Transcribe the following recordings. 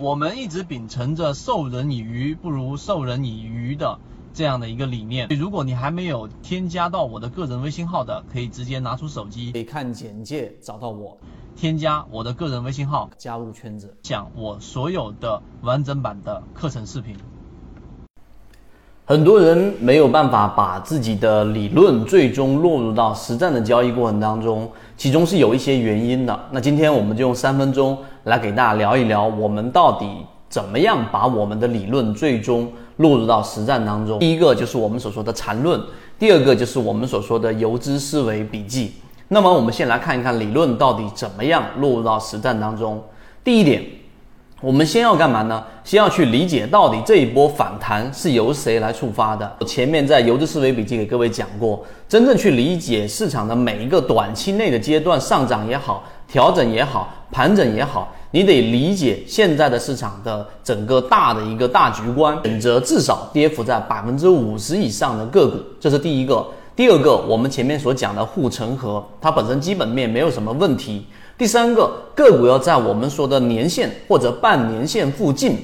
我们一直秉承着授人以鱼不如授人以渔的这样的一个理念。如果你还没有添加到我的个人微信号的，可以直接拿出手机，可以看简介找到我，添加我的个人微信号，加入圈子，讲我所有的完整版的课程视频。很多人没有办法把自己的理论最终落入到实战的交易过程当中，其中是有一些原因的。那今天我们就用三分钟来给大家聊一聊，我们到底怎么样把我们的理论最终落入到实战当中。第一个就是我们所说的缠论，第二个就是我们所说的游资思维笔记。那么我们先来看一看理论到底怎么样落入到实战当中。第一点。我们先要干嘛呢？先要去理解到底这一波反弹是由谁来触发的。前面在游资思维笔记给各位讲过，真正去理解市场的每一个短期内的阶段上涨也好、调整也好、盘整也好，你得理解现在的市场的整个大的一个大局观，选择至少跌幅在百分之五十以上的个股，这是第一个。第二个，我们前面所讲的护城河，它本身基本面没有什么问题。第三个个股要在我们说的年线或者半年线附近，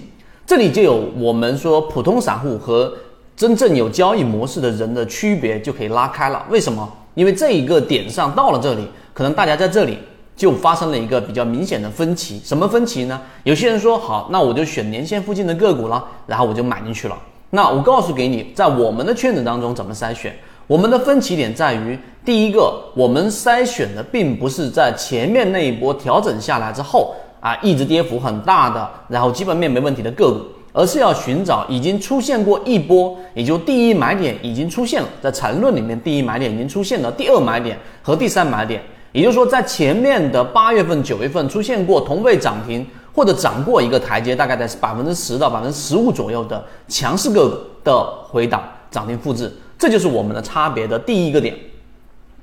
这里就有我们说普通散户和真正有交易模式的人的区别就可以拉开了。为什么？因为这一个点上到了这里，可能大家在这里就发生了一个比较明显的分歧。什么分歧呢？有些人说好，那我就选年线附近的个股了，然后我就买进去了。那我告诉给你，在我们的圈子当中怎么筛选？我们的分歧点在于，第一个，我们筛选的并不是在前面那一波调整下来之后啊，一直跌幅很大的，然后基本面没问题的个股，而是要寻找已经出现过一波，也就第一买点已经出现了，在缠论里面第一买点已经出现了，第二买点和第三买点，也就是说，在前面的八月份、九月份出现过同位涨停或者涨过一个台阶，大概在百分之十到百分之十五左右的强势个股的回档涨停复制。这就是我们的差别的第一个点，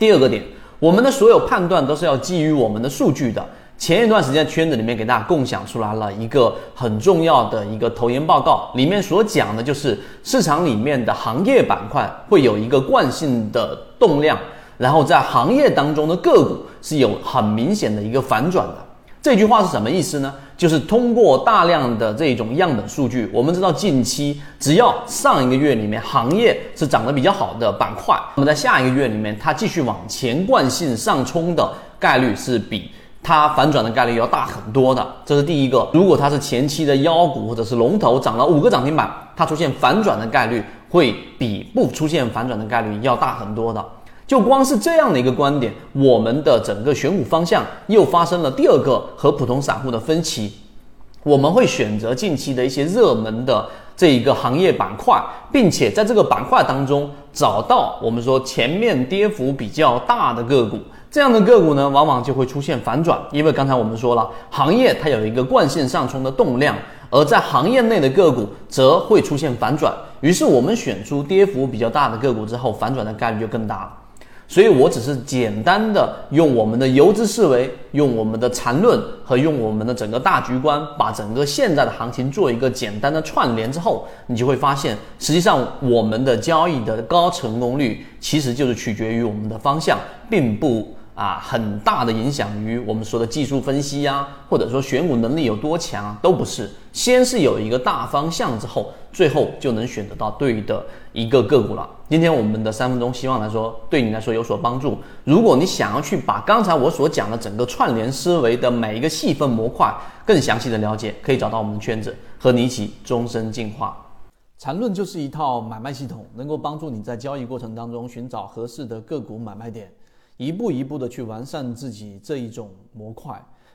第二个点，我们的所有判断都是要基于我们的数据的。前一段时间圈子里面给大家共享出来了一个很重要的一个投研报告，里面所讲的就是市场里面的行业板块会有一个惯性的动量，然后在行业当中的个股是有很明显的一个反转的。这句话是什么意思呢？就是通过大量的这种样本数据，我们知道近期只要上一个月里面行业是涨得比较好的板块，那么在下一个月里面它继续往前惯性上冲的概率是比它反转的概率要大很多的。这是第一个。如果它是前期的妖股或者是龙头涨了五个涨停板，它出现反转的概率会比不出现反转的概率要大很多的。就光是这样的一个观点，我们的整个选股方向又发生了第二个和普通散户的分歧。我们会选择近期的一些热门的这一个行业板块，并且在这个板块当中找到我们说前面跌幅比较大的个股。这样的个股呢，往往就会出现反转，因为刚才我们说了，行业它有一个惯性上冲的动量，而在行业内的个股则会出现反转。于是我们选出跌幅比较大的个股之后，反转的概率就更大了。所以我只是简单的用我们的游资思维，用我们的缠论和用我们的整个大局观，把整个现在的行情做一个简单的串联之后，你就会发现，实际上我们的交易的高成功率其实就是取决于我们的方向，并不。啊，很大的影响于我们说的技术分析呀，或者说选股能力有多强，都不是。先是有一个大方向之后，最后就能选择到对的一个个股了。今天我们的三分钟，希望来说对你来说有所帮助。如果你想要去把刚才我所讲的整个串联思维的每一个细分模块更详细的了解，可以找到我们的圈子，和你一起终身进化。缠论就是一套买卖系统，能够帮助你在交易过程当中寻找合适的个股买卖点。一步一步的去完善自己这一种模块，